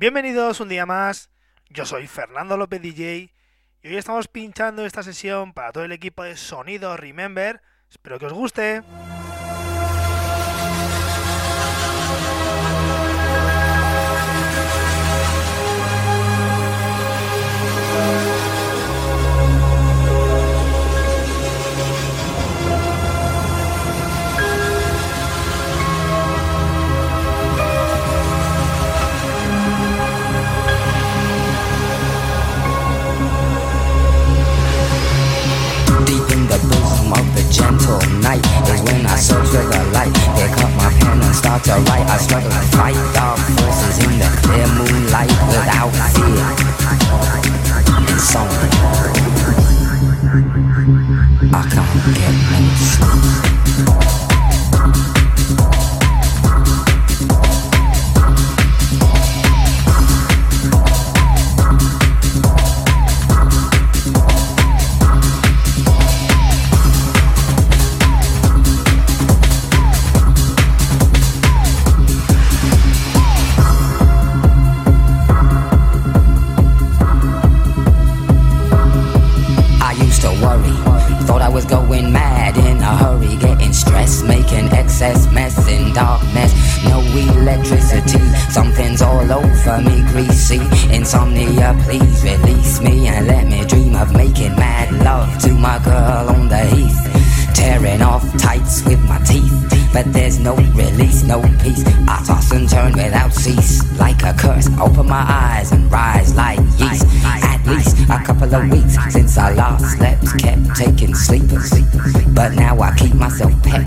Bienvenidos un día más, yo soy Fernando López DJ y hoy estamos pinchando esta sesión para todo el equipo de Sonido Remember, espero que os guste. When I search for the light. Pick up my pen and start to write. I struggle to fight dark forces in the clear moonlight without fear. Insomnia. I can't get no sleep. Insomnia, please release me and let me dream of making mad love to my girl on the heath. Tearing off tights with my teeth, but there's no release, no peace. I toss and turn without cease, like a curse. Open my eyes and rise like yeast. At least a couple of weeks since I last slept, kept taking sleepers. But now I keep myself pet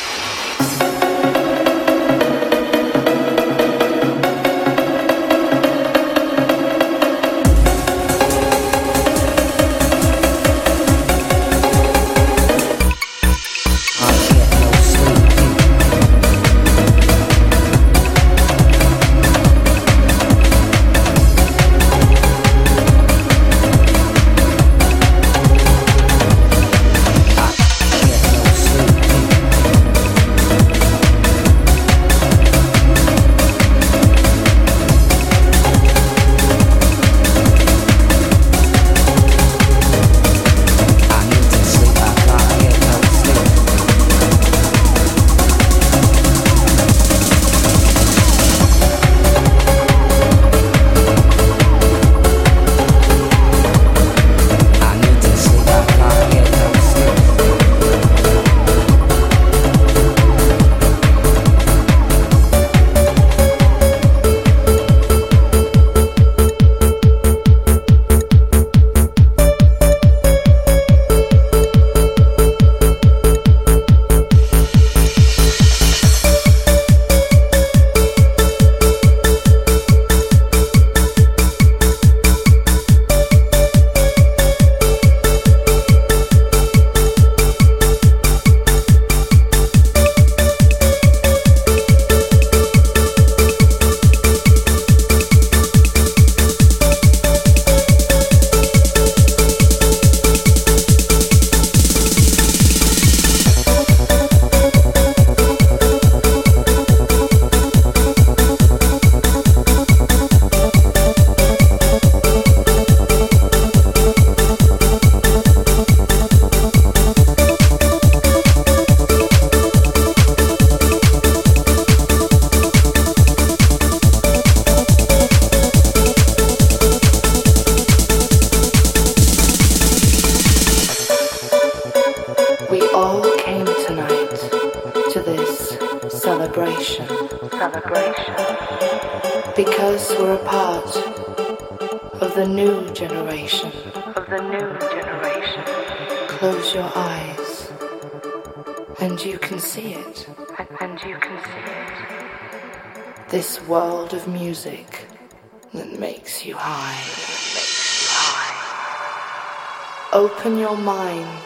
Open your mind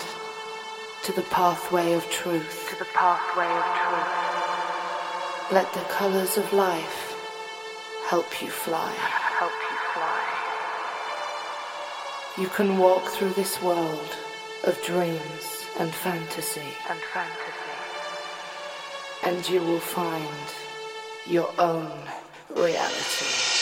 to the pathway of truth. To the pathway of truth. Let the colors of life help you fly. Help you fly. You can walk through this world of dreams and fantasy, And fantasy. and you will find your own reality.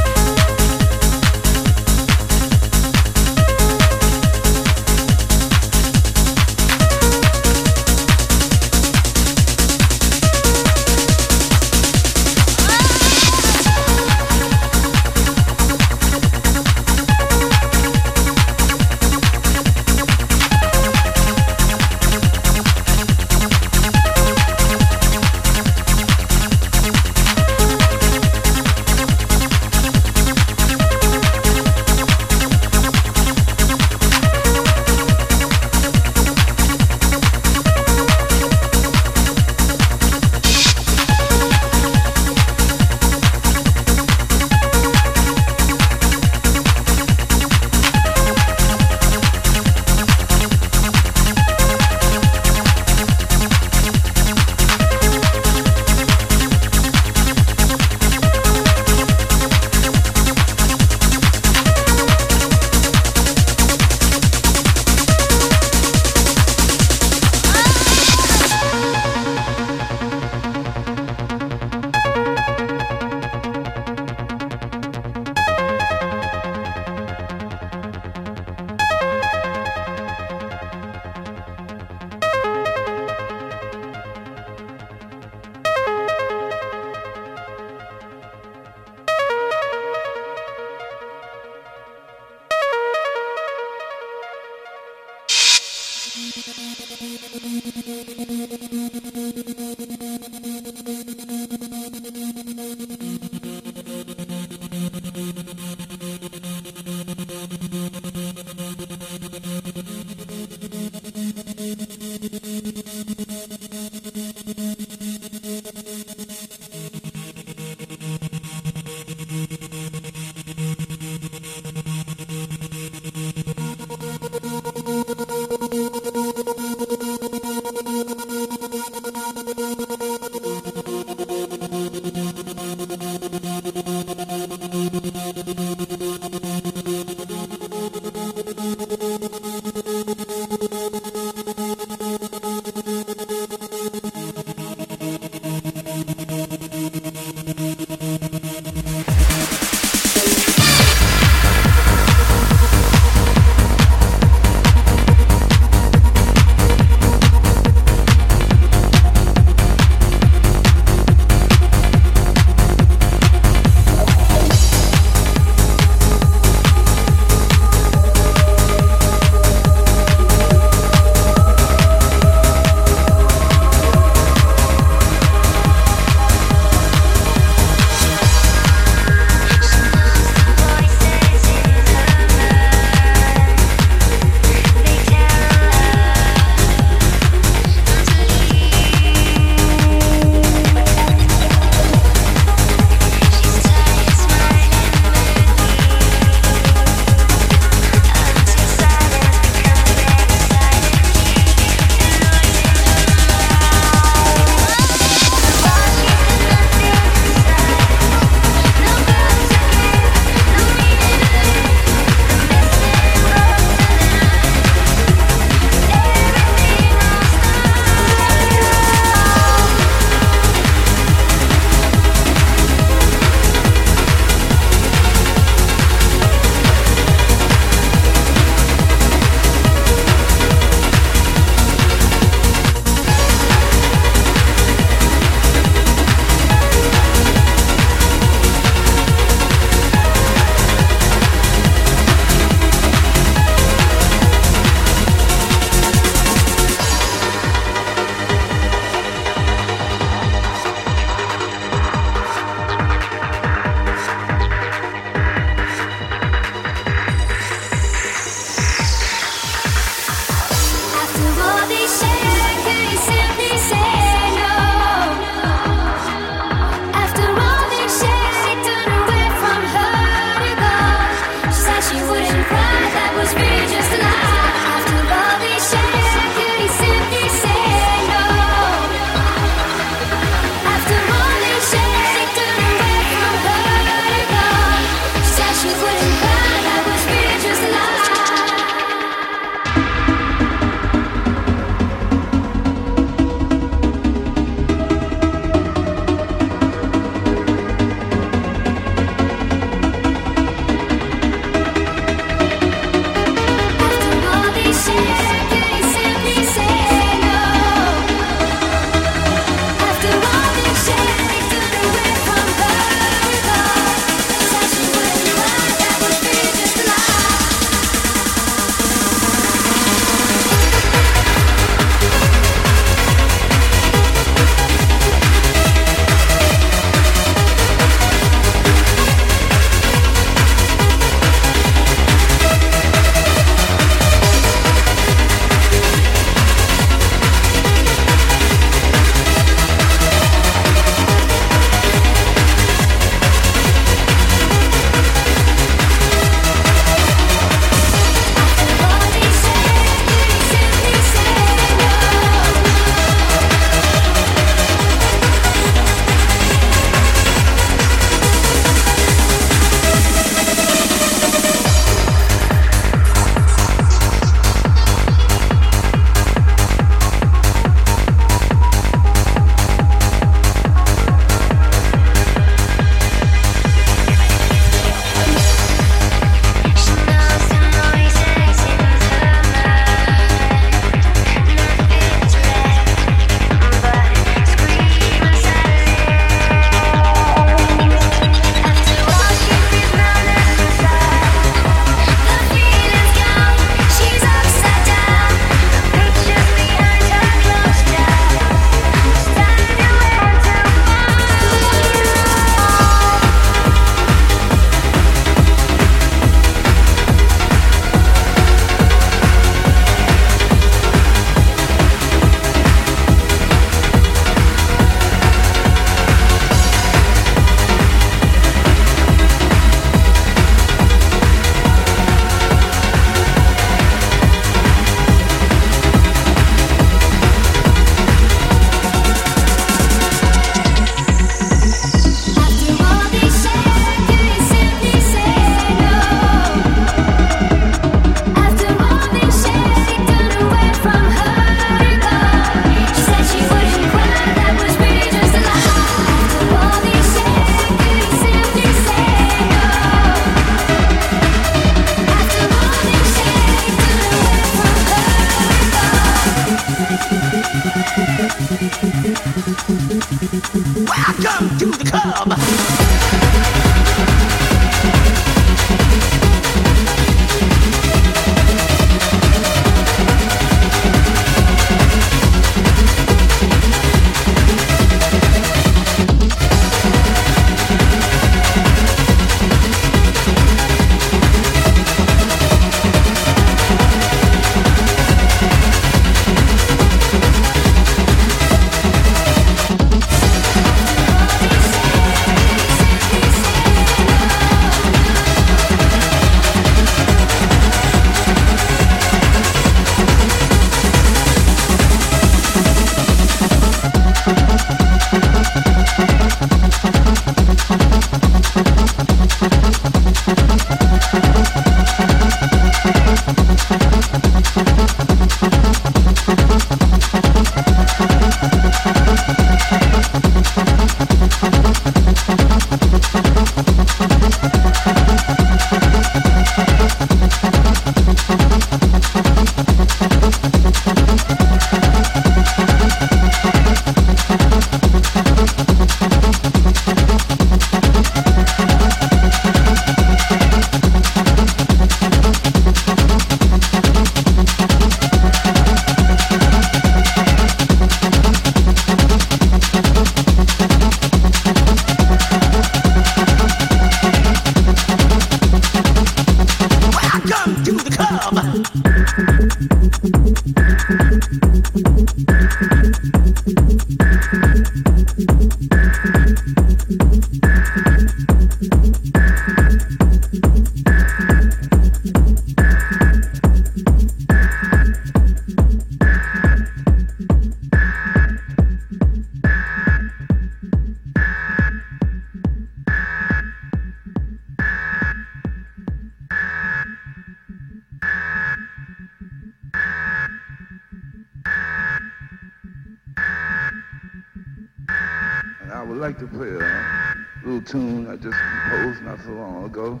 Tune I just composed not so long ago.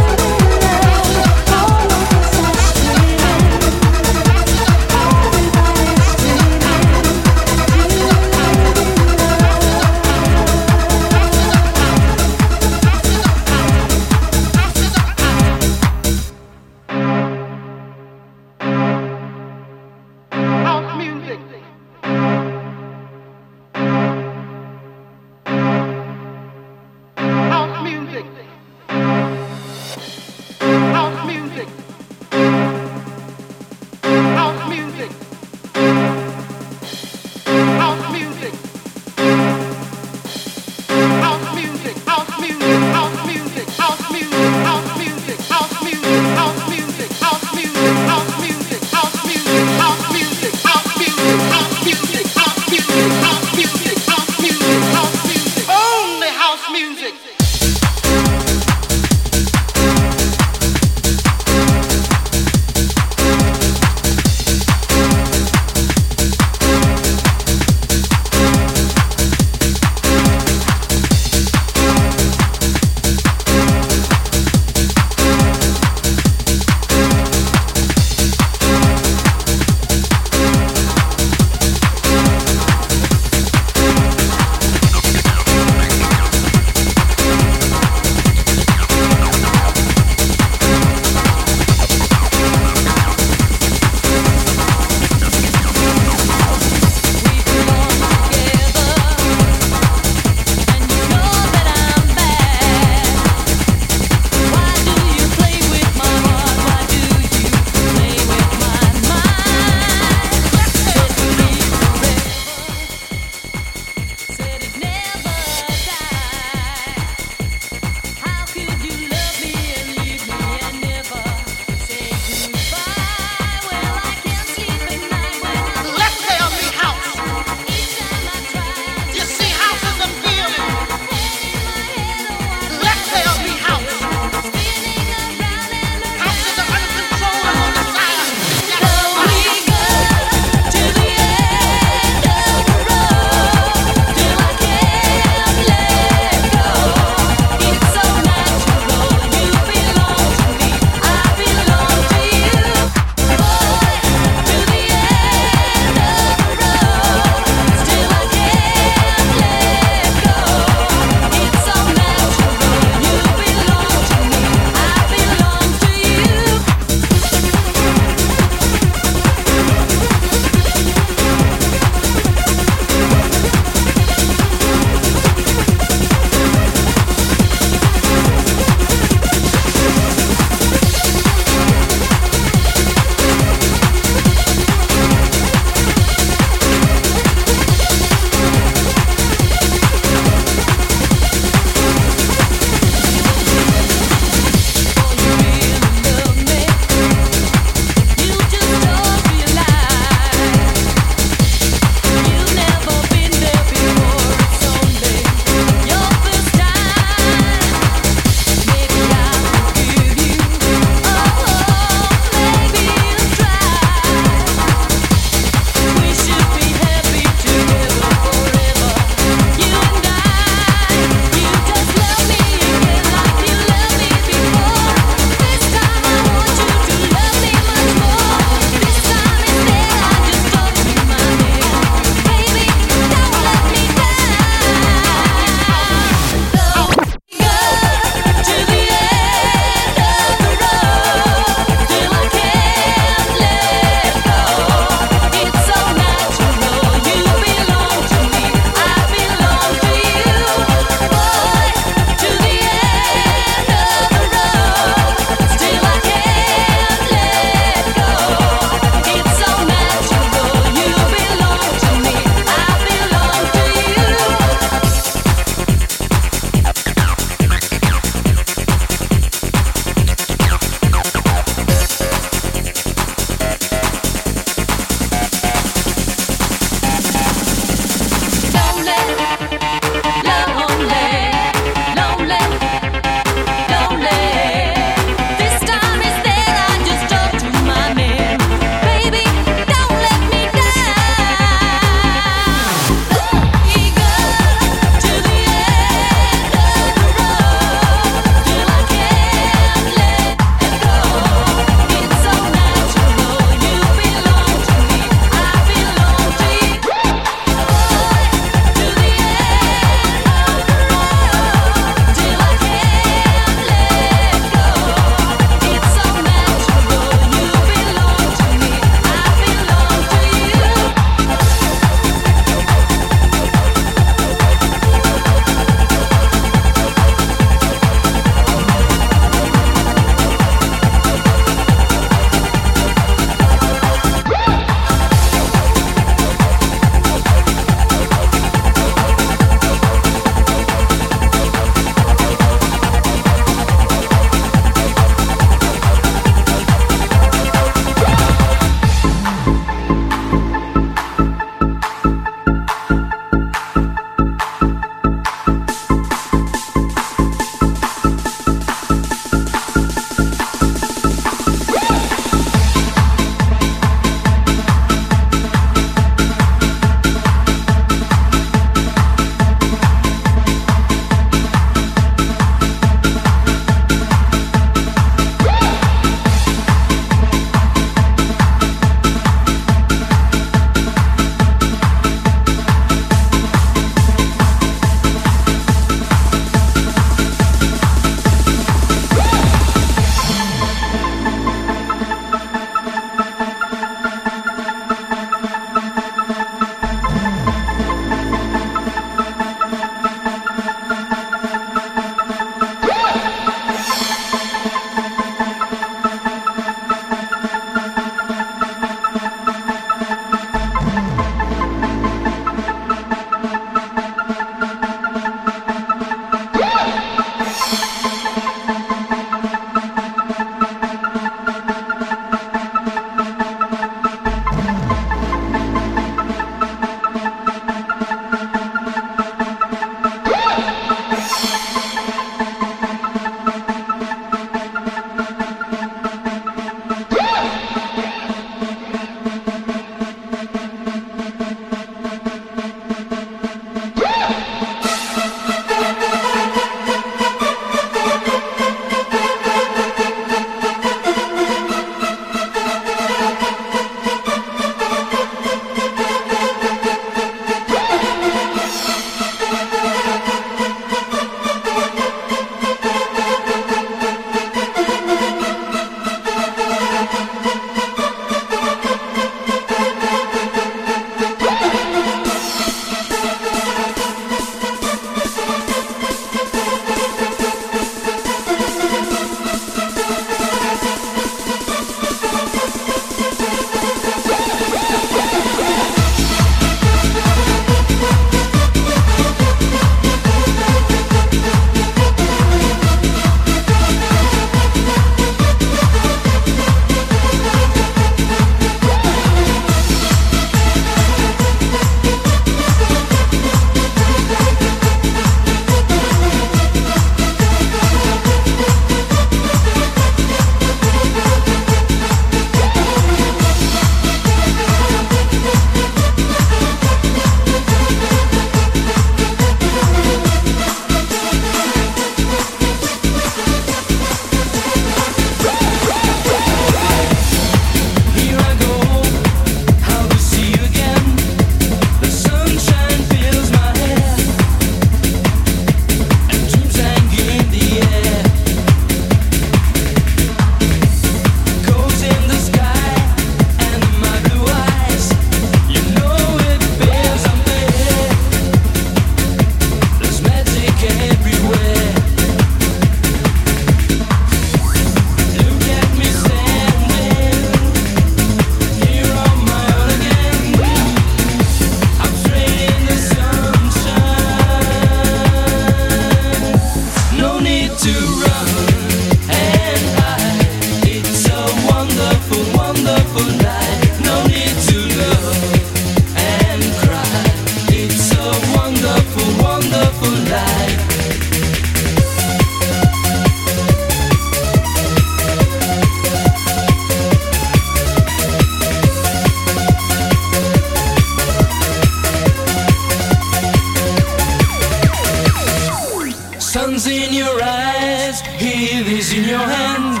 in your hand.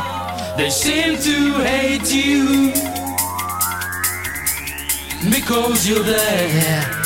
They seem to hate you because you're there.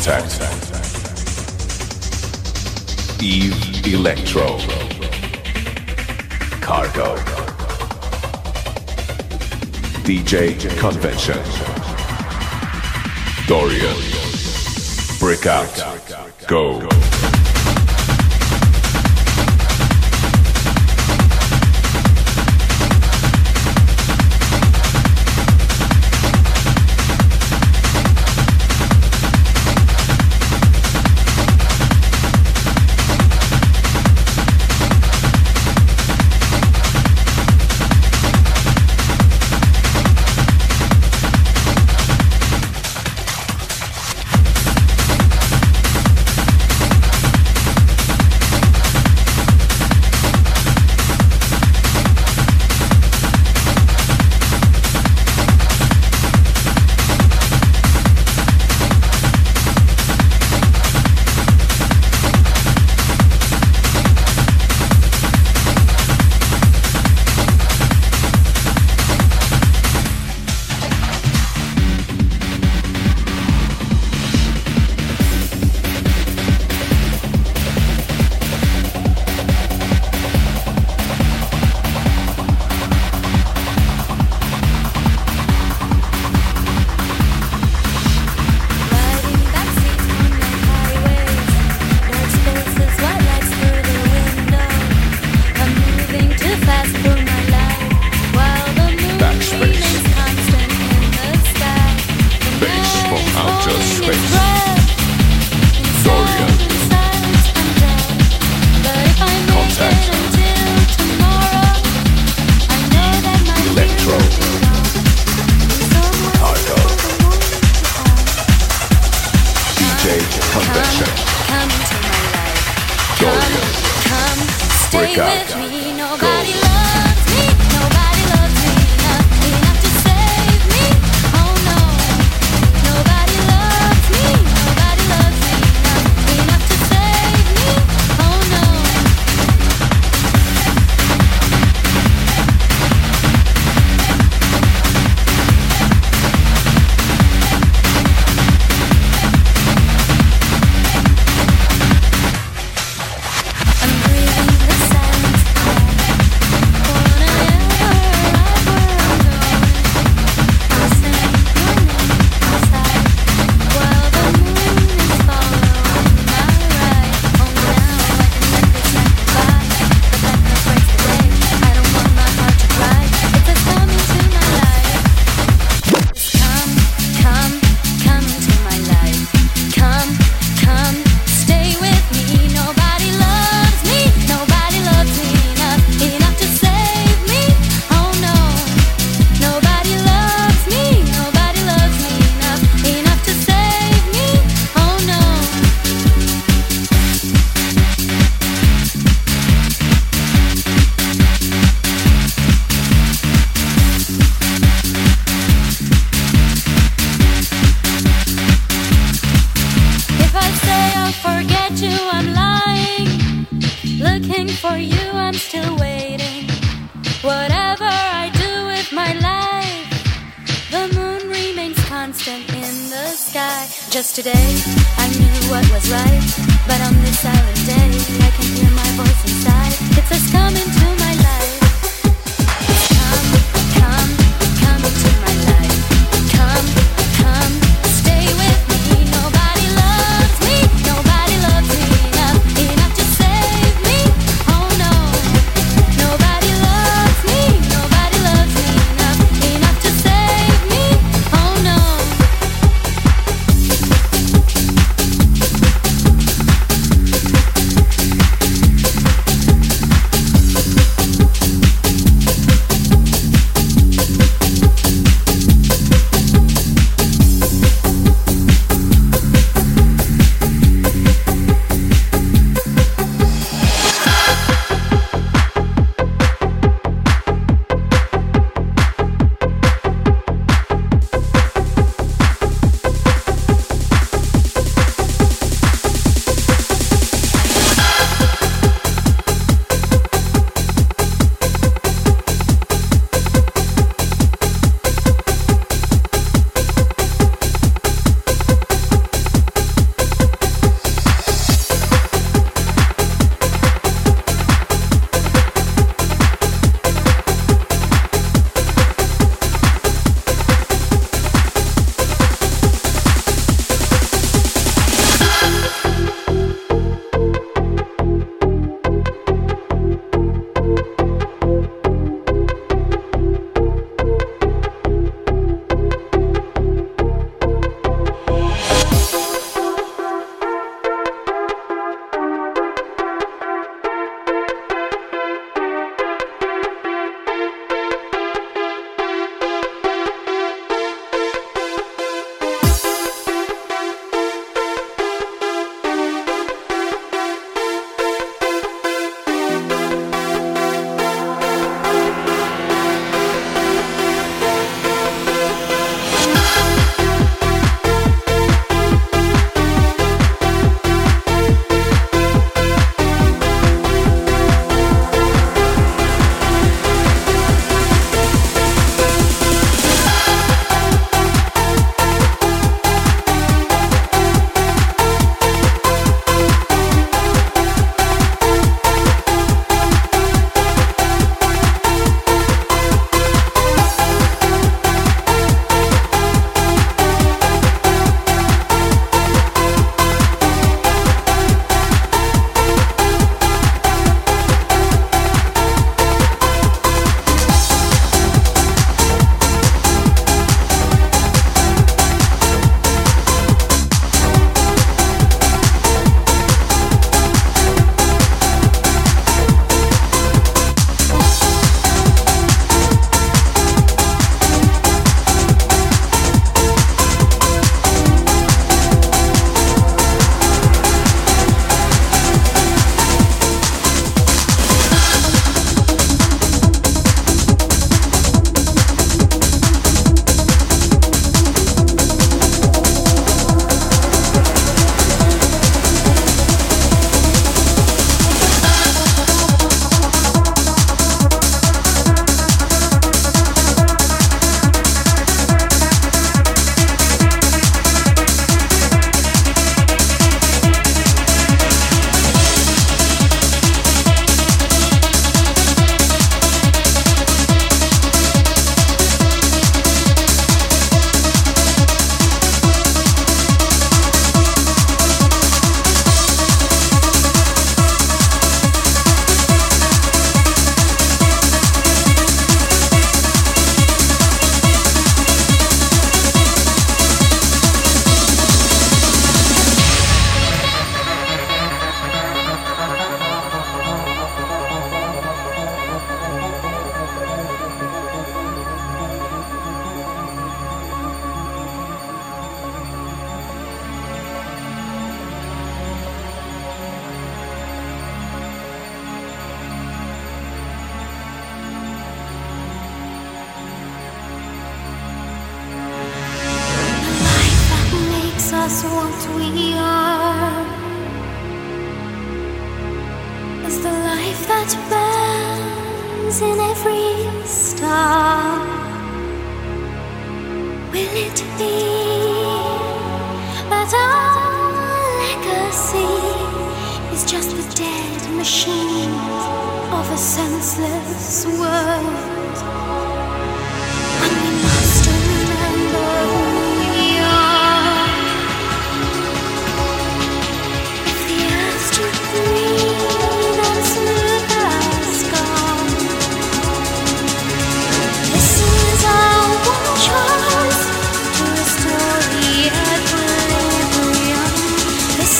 Contact. Eve Electro. Cargo. DJ Convention. Dorian. Brick. Go.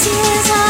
This is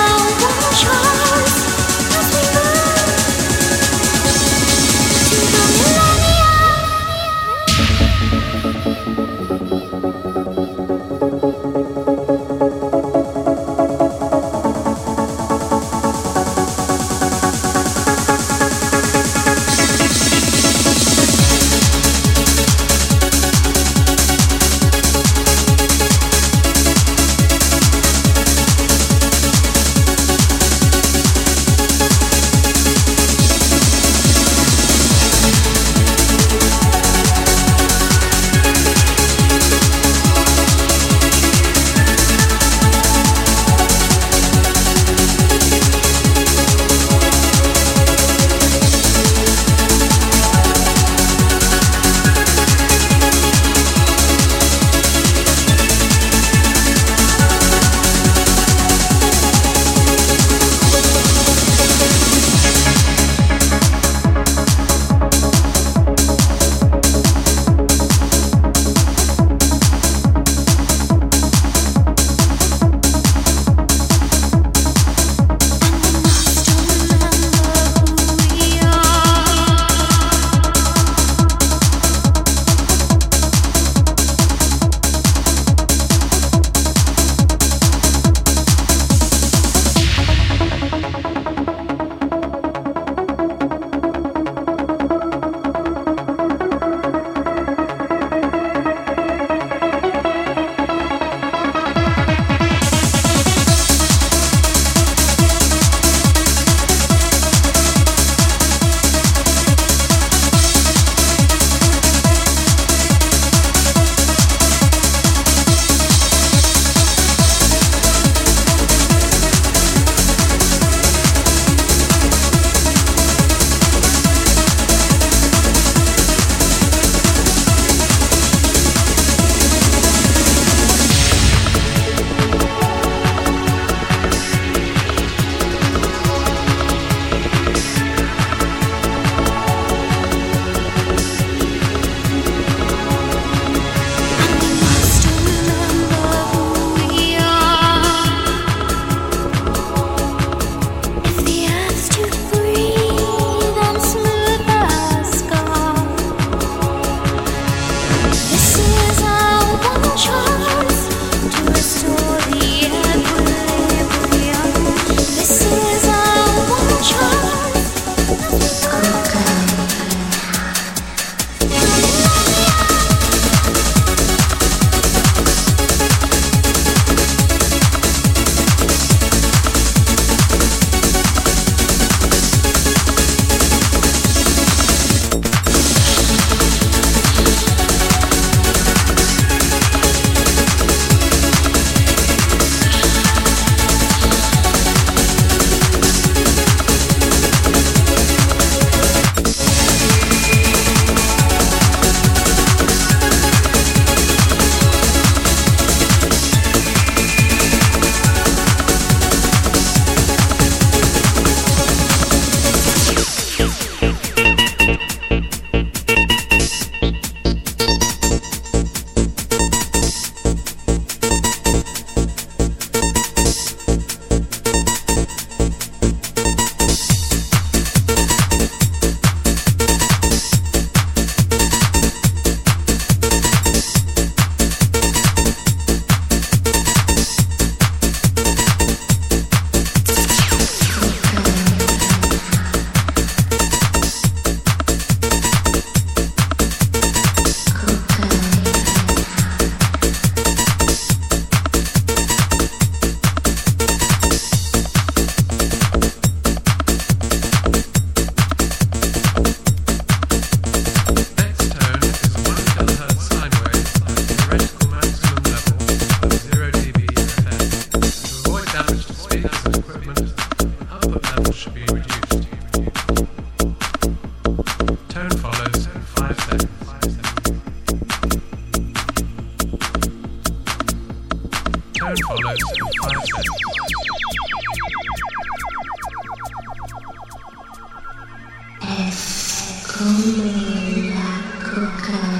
Mm-hmm.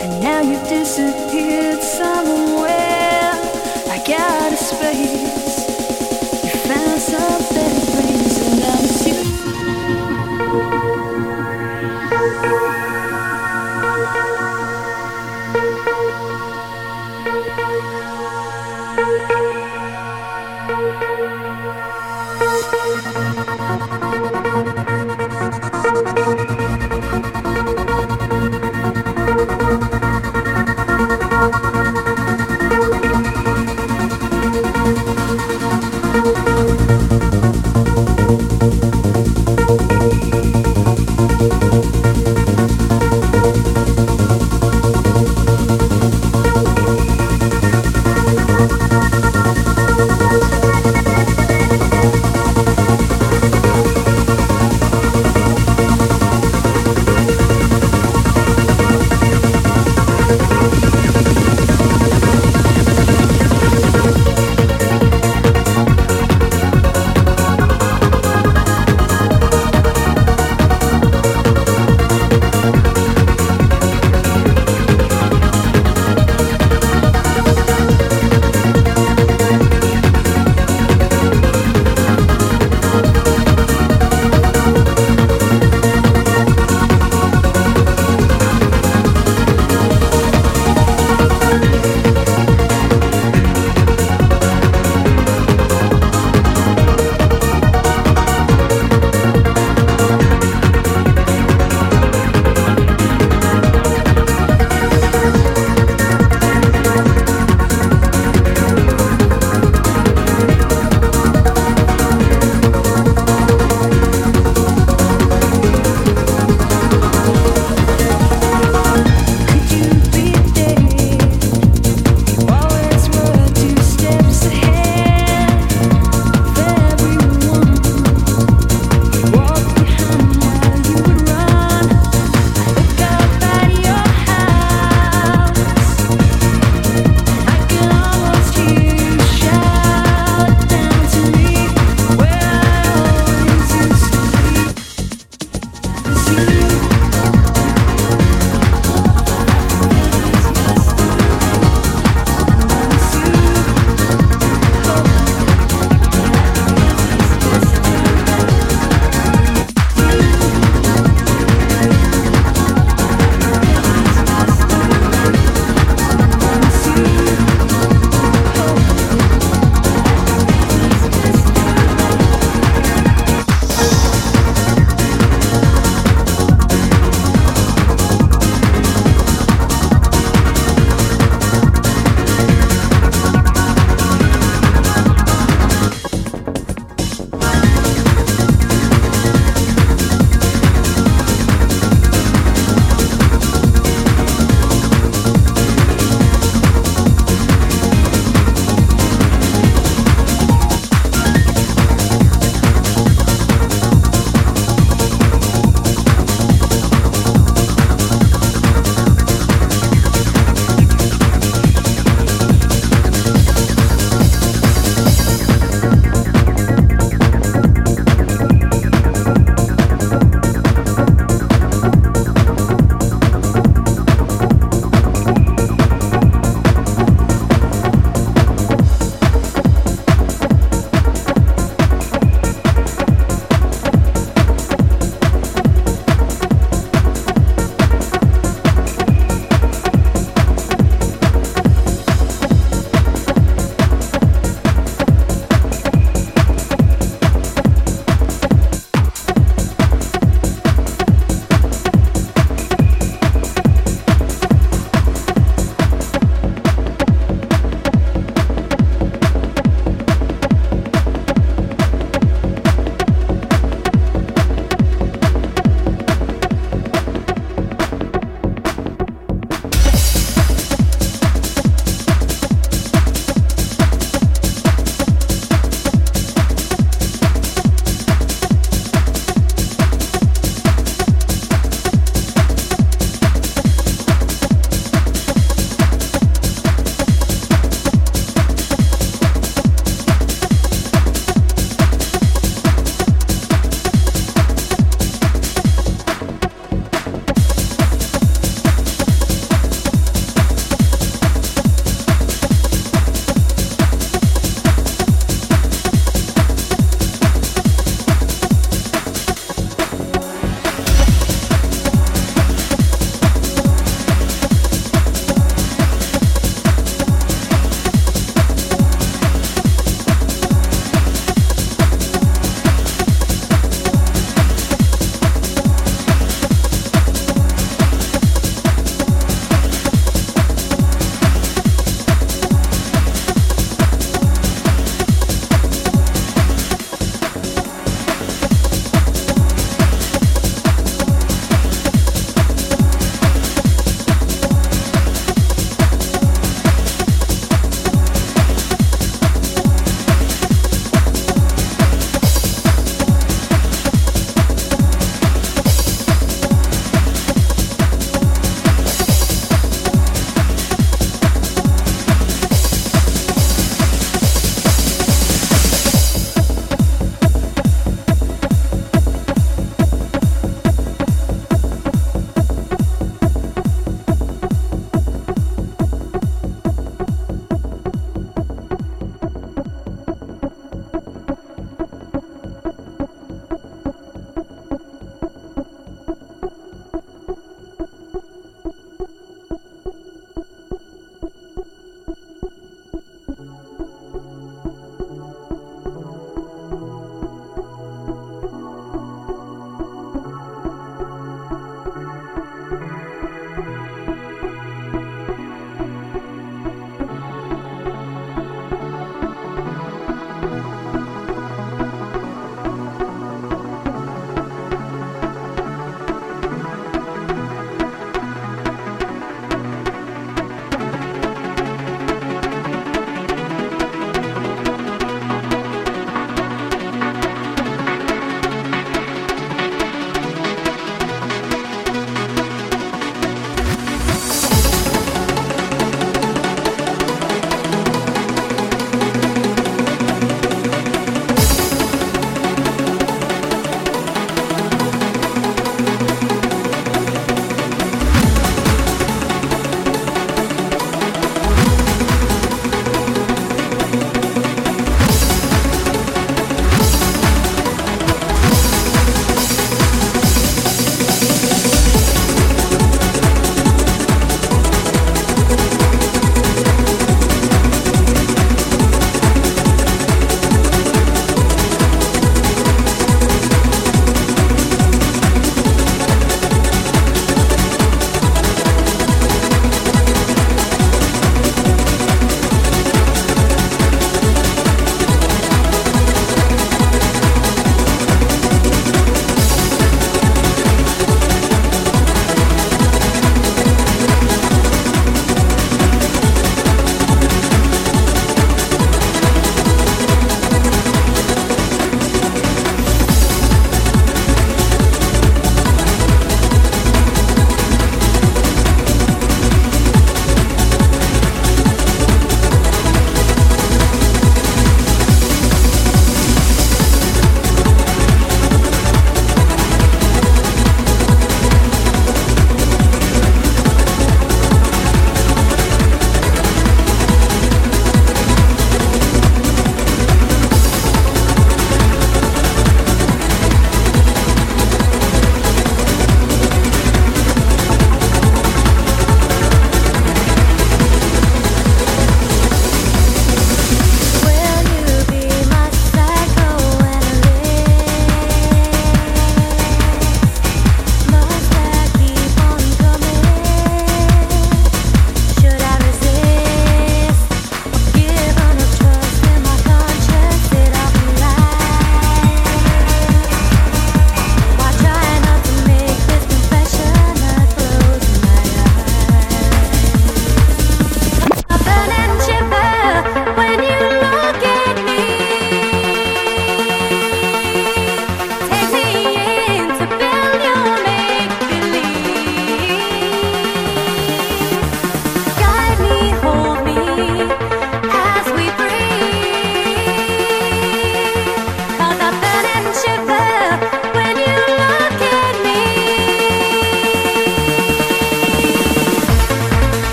And now you've disappeared somewhere.